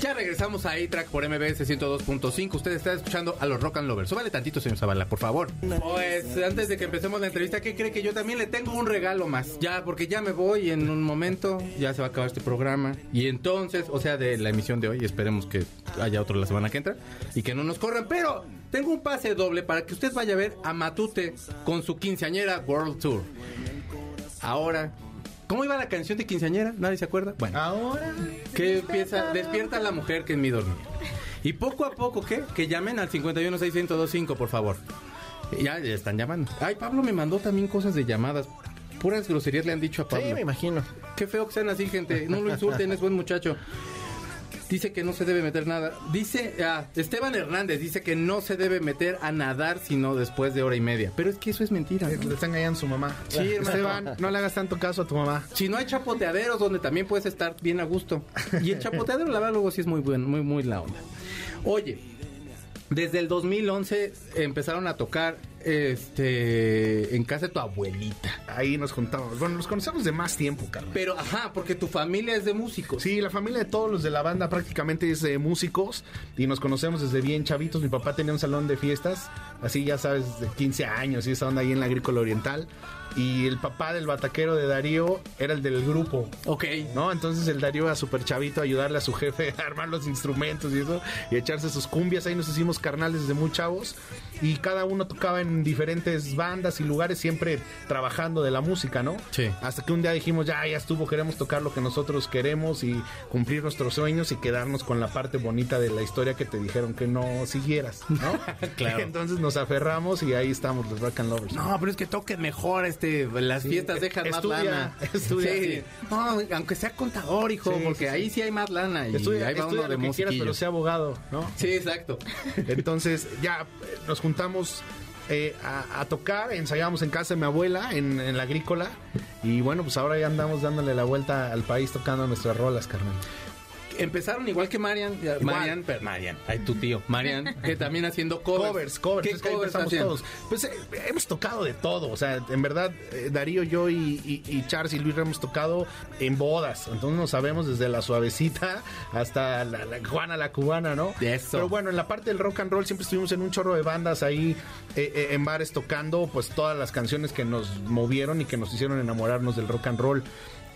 Ya regresamos a A-Track por MBS 102.5. Usted está escuchando a los Rock and Lovers. Súbale tantito, señor Zavala, por favor. Pues antes de que empecemos la entrevista, ¿qué cree que yo también le tengo un regalo más? Ya, porque ya me voy en un momento, ya se va a acabar este programa. Y entonces, o sea, de la emisión de hoy, esperemos que haya otro la semana que entra y que no nos corran. Pero tengo un pase doble para que usted vaya a ver a Matute con su quinceañera World Tour. Ahora, ¿cómo iba la canción de quinceañera? ¿Nadie se acuerda? Bueno. Ahora. que empieza, despierta a la mujer que en mí dormía. Y poco a poco, ¿qué? Que llamen al 5161025, por favor. Ya, ya están llamando. Ay, Pablo me mandó también cosas de llamadas. Puras groserías le han dicho a Sí, Pablo. me imagino. Qué feo que sean así, gente. No lo insulten, es buen muchacho. Dice que no se debe meter nada. Dice, ah, Esteban Hernández dice que no se debe meter a nadar sino después de hora y media. Pero es que eso es mentira. Eh, ¿no? Le está engañando su mamá. Sí, hermano. Esteban, no le hagas tanto caso a tu mamá. Si no hay chapoteaderos donde también puedes estar bien a gusto. Y el chapoteadero, la verdad, luego sí es muy bueno, muy, muy la onda. Oye, desde el 2011 empezaron a tocar este en casa de tu abuelita. Ahí nos juntamos. Bueno, nos conocemos de más tiempo, Carlos. Pero, ajá, porque tu familia es de músicos. Sí, la familia de todos los de la banda prácticamente es de músicos y nos conocemos desde bien chavitos. Mi papá tenía un salón de fiestas, así ya sabes, de 15 años y esa onda ahí en la agrícola oriental. Y el papá del bataquero de Darío era el del grupo. Ok. ¿No? Entonces el Darío era súper chavito a ayudarle a su jefe a armar los instrumentos y eso, y echarse sus cumbias. Ahí nos hicimos carnales desde muy chavos. Y cada uno tocaba en diferentes bandas y lugares, siempre trabajando de la música, ¿no? Sí. Hasta que un día dijimos, ya, ya estuvo, queremos tocar lo que nosotros queremos y cumplir nuestros sueños y quedarnos con la parte bonita de la historia que te dijeron que no siguieras, ¿no? Claro. Entonces nos aferramos y ahí estamos, los Rock and Lovers. No, pero es que toque mejor, es- este, las Sí, fiestas dejan estudia, más lana. estudia, Sí. sí. No, aunque sea contador, hijo, Sí, porque sí, ahí sí hay más lana y Estudia, ahí va estudia uno de lo que quieras, pero sea abogado, ¿no? Sí, exacto. Entonces ya eh, nos juntamos eh, a, a tocar, ensayamos en casa de mi abuela, en, en la agrícola, y bueno, pues ahora ya andamos dándole la vuelta al país tocando nuestras rolas, carnal. Empezaron igual que Marian, Marian, pero Marian, ay tu tío, Marian, que también haciendo covers. Covers, covers, ¿Qué es que ahí covers empezamos hacían? todos. Pues eh, hemos tocado de todo, o sea, en verdad, eh, Darío, yo y, y, y Charles y Luis hemos tocado en bodas, entonces nos sabemos desde la suavecita hasta la, la Juana la cubana, ¿no? Eso. Pero bueno, en la parte del rock and roll siempre estuvimos en un chorro de bandas ahí eh, eh, en bares tocando pues todas las canciones que nos movieron y que nos hicieron enamorarnos del rock and roll.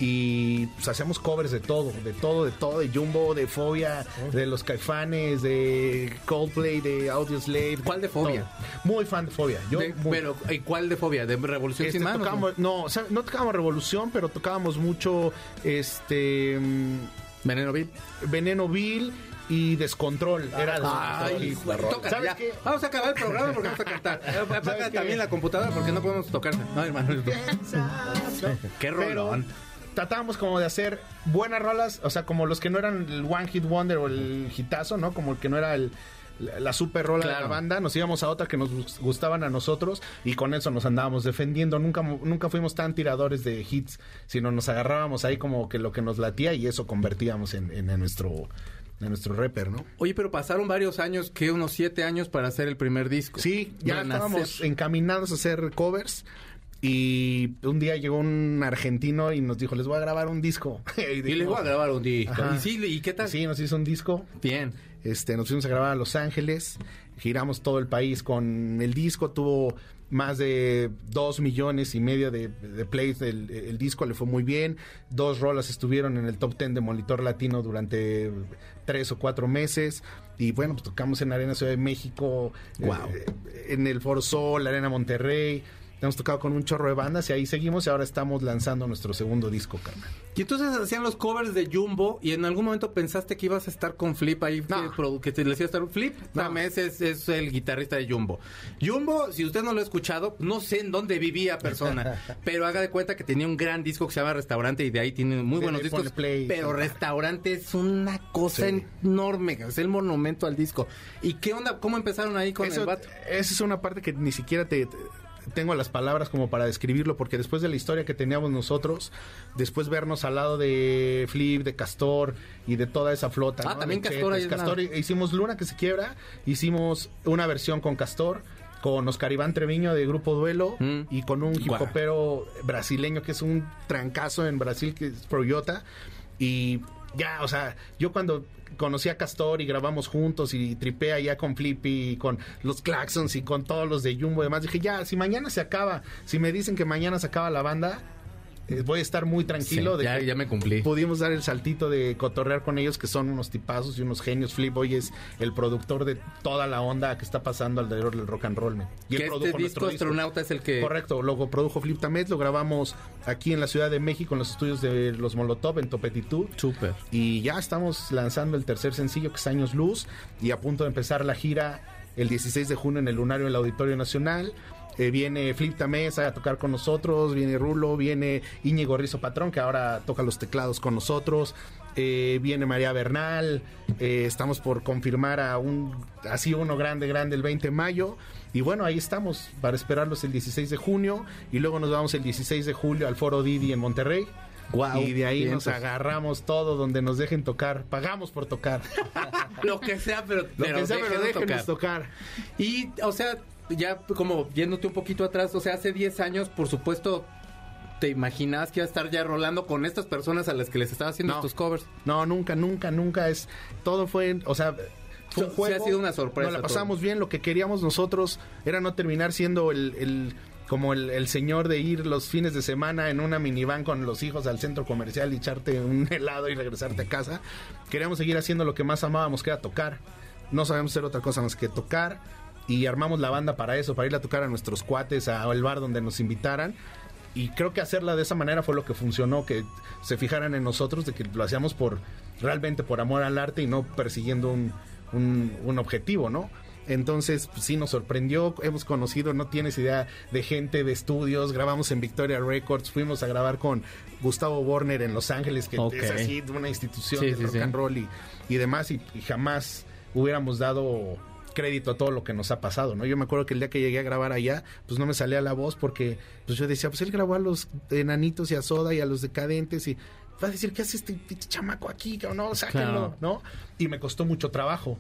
Y pues hacemos covers de todo, de todo, de todo, de Jumbo, de Fobia, de los Caifanes, de Coldplay, de Audioslave. ¿Cuál de Fobia? todo. Muy fan de Fobia. Yo De- muy- pero, ¿y cuál de fobia? ¿De Revolución este, sin manos? tocábamos- no, o sea, no tocábamos Revolución, pero tocábamos mucho este mm, Veneno Bill. Veneno Vil y Descontrol. Era Ay, tócala, ¿Sabes ya. qué? Vamos a acabar el programa porque vamos a cantar. Apaga también la computadora porque no podemos. No, hermano. Qué Pero rolón. Tratábamos como de hacer buenas rolas, o sea, como los que no eran el One Hit Wonder o el hitazo, ¿no? Como el que no era el la super rola de la banda, nos íbamos a otra que nos gus- gustaban a nosotros y con eso nos andábamos defendiendo. Nunca, nunca fuimos tan tiradores de hits, sino nos agarrábamos ahí como que lo que nos latía y eso convertíamos en, en- en nuestro rapper, ¿no? Oye, pero pasaron varios años, que unos siete años para hacer el primer disco. Sí, ya estábamos encaminados a hacer covers. Y un día llegó un argentino y nos dijo, les voy a grabar un disco. Y les voy a grabar un disco. Ajá. ¿Y, sí, ¿Y qué tal? Sí, nos hizo un disco. Bien. Este, nos fuimos a grabar a Los Ángeles, giramos todo el país con el disco, tuvo más de dos millones y medio de, de plays el disco, le fue muy bien, dos rolas estuvieron en el top ten de Monitor Latino durante tres o cuatro meses, y bueno, pues tocamos en Arena Ciudad de México, Guau. eh, en el Foro Sol, Arena Monterrey, hemos tocado con un chorro de bandas y ahí seguimos y ahora estamos lanzando nuestro segundo disco, carnal. Y entonces hacían los covers de Jumbo y en algún momento pensaste que ibas a estar con Flip ahí, No. que, te les iba a estar Flip. No. También es, es el guitarrista de Jumbo. Jumbo, si usted no lo ha escuchado, no sé en dónde vivía persona, pero haga de cuenta que tenía un gran disco que se llama Restaurante y de ahí tiene muy Sí, buenos discos. play, pero. Restaurante es una cosa Sí. enorme, es el monumento al disco. ¿Y qué onda? ¿Cómo empezaron ahí con Eso- el vato? Esa es una parte que ni siquiera te, te- tengo las palabras como para describirlo, porque después de la historia que teníamos nosotros, después vernos al lado de Flip, de Castor y de toda esa flota. Ah, ¿no? también Castor Chetes, hicimos Luna que se quiebra, hicimos una versión con Castor. Con Oscar Iván Treviño de Grupo Duelo Mm. y con un hip hopero brasileño que es un trancazo en Brasil, que es Proyota. Y ya, o sea, yo cuando conocí a Castor y grabamos juntos y tripé allá con Flippy y con los Claxons y con todos los de Jumbo y demás, dije, ya, si mañana se acaba, si me dicen que mañana se acaba la banda, voy a estar muy tranquilo Sí, de ya- que ya me cumplí. Pudimos dar el saltito de cotorrear con ellos, que son unos tipazos y unos genios. Flip hoy es el productor de toda la onda que está pasando alrededor del rock and roll. man. Y Que él este disco Astronauta es el que... Correcto, lo produjo Flip Tamés, lo grabamos aquí en la Ciudad de México, en los estudios de los Molotov, en Topetitud. Súper. Y ya estamos lanzando el tercer sencillo, que es Años Luz, y a punto de empezar la gira el 16 de junio en el Lunario del Auditorio Nacional. Eh, viene Flip Tamés a tocar con nosotros, viene Rulo, viene Íñigo Rizo Patrón, que ahora toca los teclados con nosotros, eh, viene María Bernal, eh, estamos por confirmar a un, así uno grande, grande el 20 de mayo, y bueno, ahí estamos para esperarlos el 16 de junio, y luego nos vamos el 16 de julio al Foro Didi en Monterrey. Guau, y de ahí nos vientos. agarramos todo donde nos dejen tocar. Pagamos por tocar. Lo que sea, pero, Lo pero que sea, pero déjenos déjenos tocar. tocar. Y, o sea, ya como yéndote un poquito atrás, o sea, hace 10 años, por supuesto, te imaginabas que iba a estar ya rolando con estas personas a las que les estaba haciendo No. estos covers. No, nunca, nunca, nunca es. Todo fue, o sea, fue un Sí, juego. ha sido una sorpresa Nos la todo. pasamos bien. Lo que queríamos nosotros era no terminar siendo el. el- como el, el señor de ir los fines de semana en una minivan con los hijos al centro comercial y echarte un helado y regresarte a casa. Queríamos seguir haciendo lo que más amábamos, que era tocar. No sabemos hacer otra cosa más que tocar. Y armamos la banda para eso, para ir a tocar a nuestros cuates, a- al bar donde nos invitaran. Y creo que hacerla de esa manera fue lo que funcionó, que se fijaran en nosotros, de que lo hacíamos por realmente por amor al arte y no persiguiendo un, un- un objetivo, ¿no? Entonces, pues, sí nos sorprendió, hemos conocido, no tienes idea, de gente de estudios, grabamos en Victoria Records, fuimos a grabar con Gustavo Warner en Los Ángeles, que es así una institución Sí, de sí, rock sí. and roll y, y demás, y, y jamás hubiéramos dado crédito a todo lo que nos ha pasado, ¿no? Yo me acuerdo que el día que llegué a grabar allá, pues no me salía la voz porque pues yo decía, pues él grabó a los enanitos y a Soda y a los decadentes y va a decir, ¿qué hace este, este chamaco aquí? No, sáquenlo, Claro. ¿no? Y me costó mucho trabajo.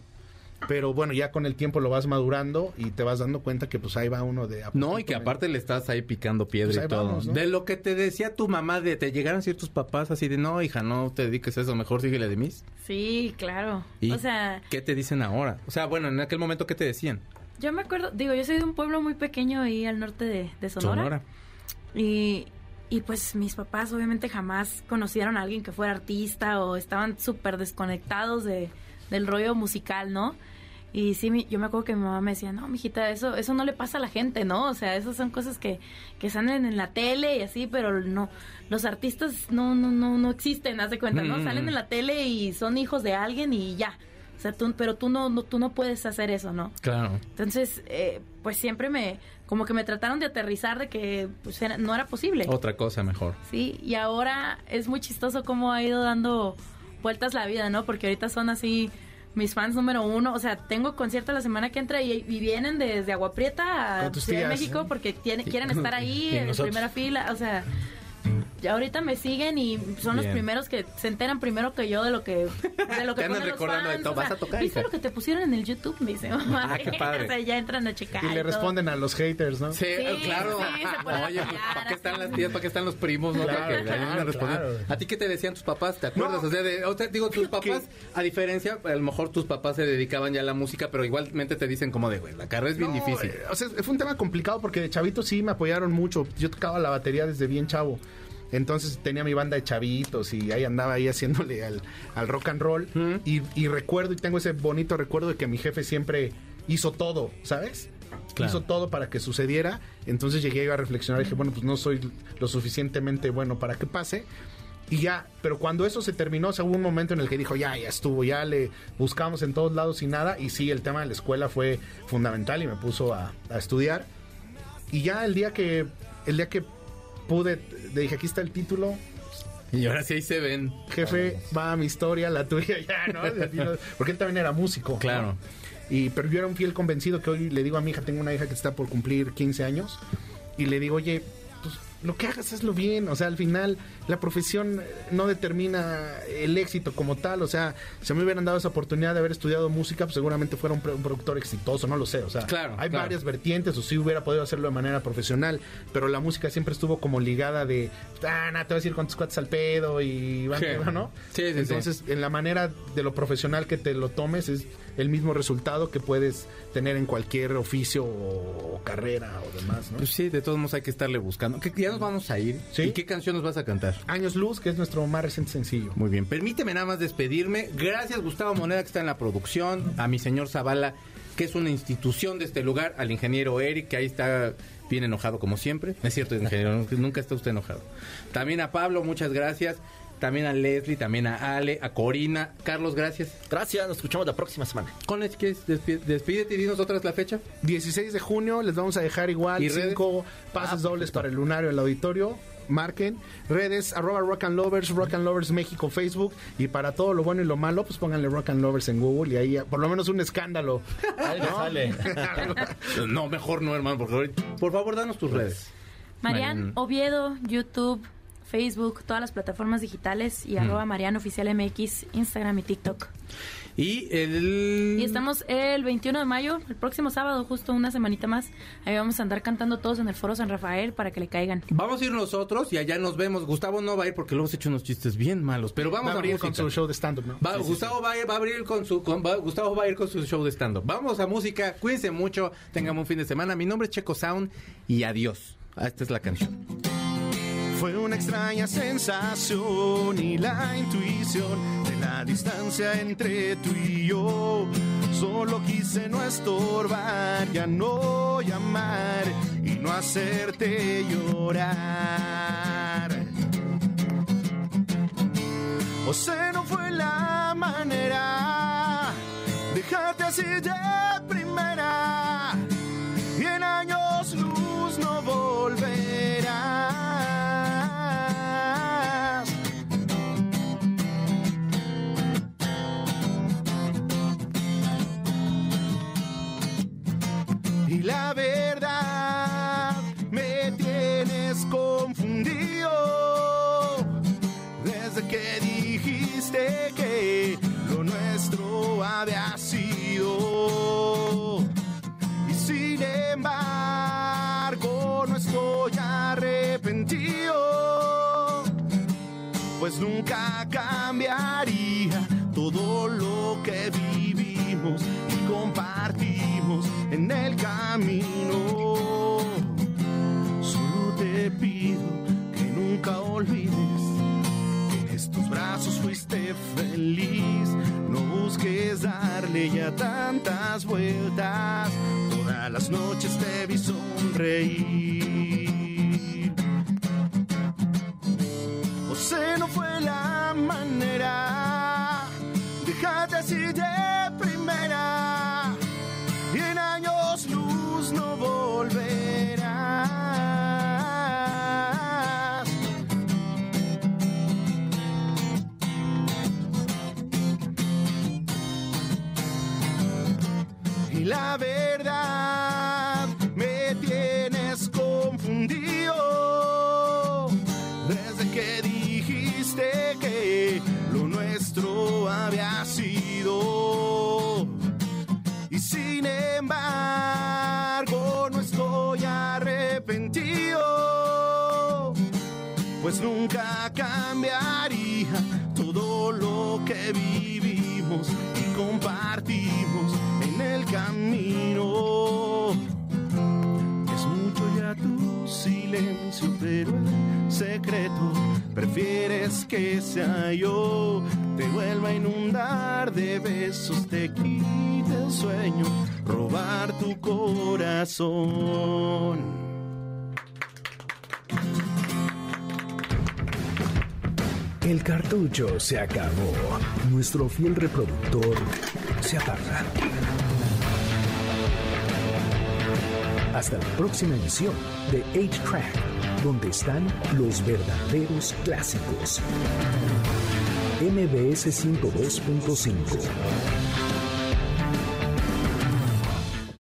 Pero bueno, ya con el tiempo lo vas madurando y te vas dando cuenta que pues ahí va uno de... a No, y que aparte le estás ahí picando piedra Pues y todo. vamos, ¿no? De lo que te decía tu mamá, de te llegaron a decir tus papás así de, no, hija, no te dediques a eso, mejor síguele de mis. Sí, claro. ¿Y O sea, qué te dicen ahora? O sea, bueno, en aquel momento, ¿qué te decían? yo me acuerdo, digo, yo soy de un pueblo muy pequeño ahí al norte de, de Sonora. Y, y pues mis papás obviamente jamás conocieron a alguien que fuera artista o estaban súper desconectados de, del rollo musical, ¿no? Y sí, mi- yo me acuerdo que mi mamá me decía, no, mijita, eso, eso no le pasa a la gente, ¿no? O sea, esas son cosas que, que salen en la tele y así, pero no, los artistas no, no, no, no existen, haz de cuenta, ¿no? Mm. Salen en la tele y son hijos de alguien y ya. O sea, tú, pero tú no, no, tú no puedes hacer eso, ¿no? Claro. Entonces, eh, pues siempre me, como que me trataron de aterrizar de que pues, era- no era posible. Otra cosa mejor. Sí, y ahora es muy chistoso cómo ha ido dando vueltas la vida, ¿no? Porque ahorita son así mis fans número uno. O sea, tengo concierto la semana que entra y, y vienen desde Agua Prieta a Ciudad de México ¿eh? porque tiene- quieren estar ahí en nosotros. primera fila. O sea, ya ahorita me siguen y son los Bien. primeros que se enteran primero que yo de lo que de lo que Te andan los recordando de fans. todo. O sea, Vas a tocar, ¿Viste hija? lo que te pusieron en el YouTube? Me dice mamá. Ah, qué padre. o sea, ya entran a checar. Y le todo. responden a los haters, ¿no? Sí, Sí, claro. sí, se Oye, pues, ¿para qué están las tías? ¿Para qué están los primos? ¿no? Claro, que claro, claro. ¿A ti qué te decían tus papás? ¿Te acuerdas? No. O sea, de- o sea, digo, tus papás, a diferencia, a lo mejor tus papás se dedicaban ya a la música, pero igualmente te dicen como de, güey, la carrera es bien No, difícil. eh, O sea, fue un tema complicado porque de chavito sí me apoyaron mucho. Yo tocaba la batería desde bien chavo. Entonces tenía mi banda de chavitos y ahí andaba ahí haciéndole al, al rock and roll. y, y recuerdo, y tengo ese bonito recuerdo de que mi jefe siempre hizo todo, ¿sabes? Claro. Hizo todo para que sucediera. Entonces llegué a reflexionar y dije, bueno, pues no soy lo suficientemente bueno para que pase. Y ya, pero cuando eso se terminó, o sea, hubo un momento en el que dijo, ya, ya estuvo, ya le buscamos en todos lados y nada. Y sí, el tema de la escuela fue fundamental y me puso a, a estudiar. Y ya el día que, el día que pude, le dije, aquí está el título, Y ahora sí ahí se ven. jefe, va mi historia, la tuya ya, ¿no? Porque él también era músico. ¿no? Claro. Y, pero yo era un fiel convencido que hoy le digo a mi hija, tengo una hija que está por cumplir 15 años, y le digo, oye, lo que hagas hazlo bien, o sea, al final la profesión no determina el éxito como tal, o sea, si me hubieran dado esa oportunidad de haber estudiado música, pues seguramente fuera un, pro- un productor exitoso, no lo sé, o sea, Claro, hay claro. varias vertientes, o sí hubiera podido hacerlo de manera profesional, pero la música siempre estuvo como ligada de, ah, no, te vas a ir con tus cuates al pedo y van, Sí. ¿no? Sí, sí, sí. Entonces, en la manera de lo profesional que te lo tomes es el mismo resultado que puedes tener en cualquier oficio o, o carrera o demás, ¿no? Pues sí, de todos modos hay que estarle buscando. ¿Qué- Ya nos vamos a ir. Sí. ¿Y qué canción nos vas a cantar? Años Luz, que es nuestro más reciente sencillo. Muy bien, permíteme nada más despedirme. Gracias Gustavo Moneda que está en la producción, a mi señor Zavala que es una institución de este lugar, al ingeniero Eric que ahí está bien enojado como siempre. Es cierto, ingeniero, nunca está usted enojado. También a Pablo, muchas gracias. También a Leslie, también a Ale, a Corina. Carlos, gracias. Gracias, nos escuchamos la próxima semana. Con les quieres despi- despídete y dinos otra vez la fecha. 16 de junio les vamos a dejar igual ¿Y redes? cinco pases Ah, dobles perfecto. para el lunario del auditorio. Marquen redes arroba rock and lovers, rock and lovers México, Facebook y para todo lo bueno y lo malo pues pónganle rock and lovers en Google y ahí por lo menos un escándalo. Algo sale. No, mejor no, hermano, porque por favor, danos tus redes. Marian Marian. Oviedo, YouTube, Facebook, todas las plataformas digitales y arroba Marian Oficial MX, Instagram y TikTok. Y el Y estamos el 21 de mayo, el próximo sábado, justo una semanita más. Ahí vamos a andar cantando todos en el Foro San Rafael para que le caigan. Vamos a ir nosotros y allá nos vemos. Gustavo no va a ir porque luego hemos hecho unos chistes bien malos, pero vamos Va a abrir música. con su show de stand-up, ¿no? Va- Gustavo Va, a ir, va a abrir con su con- va- Gustavo va a ir con su show de stand-up. Vamos a música, cuídense mucho, tengamos un fin de semana. Mi nombre es Checo Sound y adiós. Ah, Esta es la canción. Fue una extraña sensación y la intuición de la distancia entre tú y yo. Solo quise no estorbar, ya no llamar y no hacerte llorar. O sea, no fue la manera, déjate así de pues nunca cambiaría todo lo que vivimos y compartimos en el camino. Solo te pido que nunca olvides que en estos brazos fuiste feliz. No busques darle ya tantas vueltas. Todas las noches te vi sonreír. El cartucho se acabó. Nuestro fiel reproductor se apaga. Hasta la próxima emisión de 8-Track, donde están los verdaderos clásicos. MBS 102.5